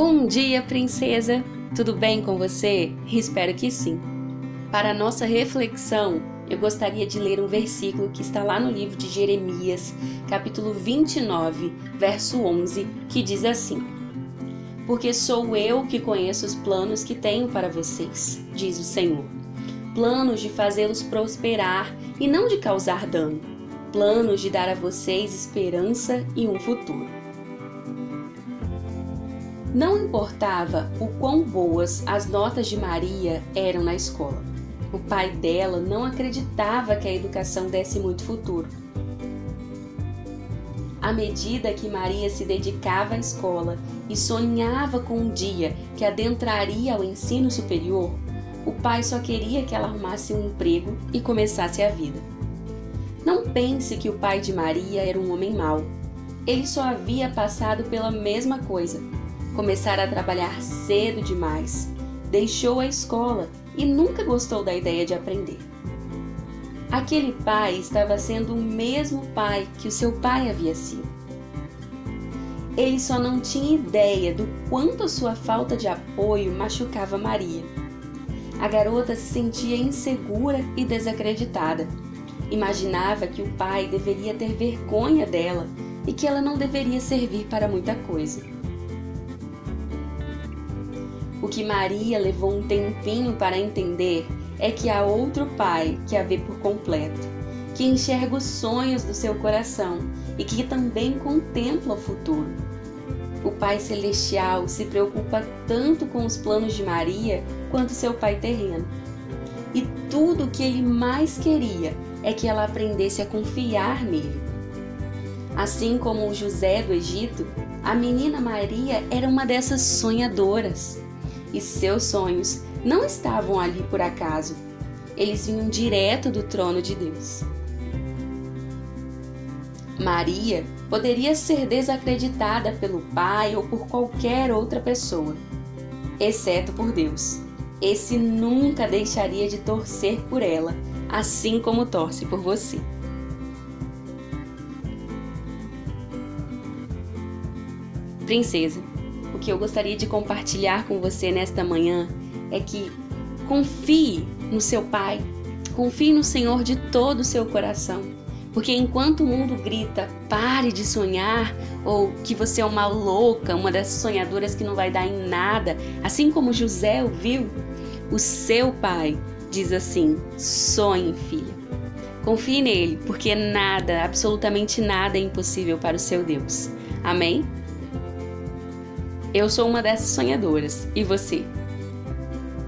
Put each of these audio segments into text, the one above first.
Bom dia, princesa! Tudo bem com você? Espero que sim. Para nossa reflexão, eu gostaria de ler um versículo que está lá no livro de Jeremias, capítulo 29, verso 11, que diz assim: Porque sou eu que conheço os planos que tenho para vocês, diz o Senhor. Planos de fazê-los prosperar e não de causar dano. Planos de dar a vocês esperança e um futuro. Não importava o quão boas as notas de Maria eram na escola. O pai dela não acreditava que a educação desse muito futuro. À medida que Maria se dedicava à escola e sonhava com um dia que adentraria ao ensino superior, o pai só queria que ela arrumasse um emprego e começasse a vida. Não pense que o pai de Maria era um homem mau. Ele só havia passado pela mesma coisa começar a trabalhar cedo demais, deixou a escola e nunca gostou da ideia de aprender. Aquele pai estava sendo o mesmo pai que o seu pai havia sido. Ele só não tinha ideia do quanto a sua falta de apoio machucava Maria. A garota se sentia insegura e desacreditada. Imaginava que o pai deveria ter vergonha dela e que ela não deveria servir para muita coisa. O que Maria levou um tempinho para entender é que há outro Pai que a vê por completo, que enxerga os sonhos do seu coração e que também contempla o futuro. O Pai Celestial se preocupa tanto com os planos de Maria quanto seu pai terreno. E tudo o que ele mais queria é que ela aprendesse a confiar nele. Assim como José do Egito, a menina Maria era uma dessas sonhadoras e seus sonhos não estavam ali por acaso. Eles vinham direto do trono de Deus. Maria poderia ser desacreditada pelo pai ou por qualquer outra pessoa, exceto por Deus. Esse nunca deixaria de torcer por ela, assim como torce por você. Princesa, o que eu gostaria de compartilhar com você nesta manhã é que confie no seu Pai, confie no Senhor de todo o seu coração. Porque enquanto o mundo grita, pare de sonhar, ou que você é uma louca, uma dessas sonhadoras que não vai dar em nada, assim como José ouviu, o seu pai diz assim: sonhe, filha. Confie nele, porque nada, absolutamente nada é impossível para o seu Deus. Amém? Eu sou uma dessas sonhadoras. E você?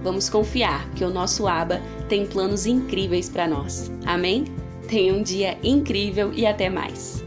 Vamos confiar que o nosso Aba tem planos incríveis para nós. Amém? Tenha um dia incrível e até mais.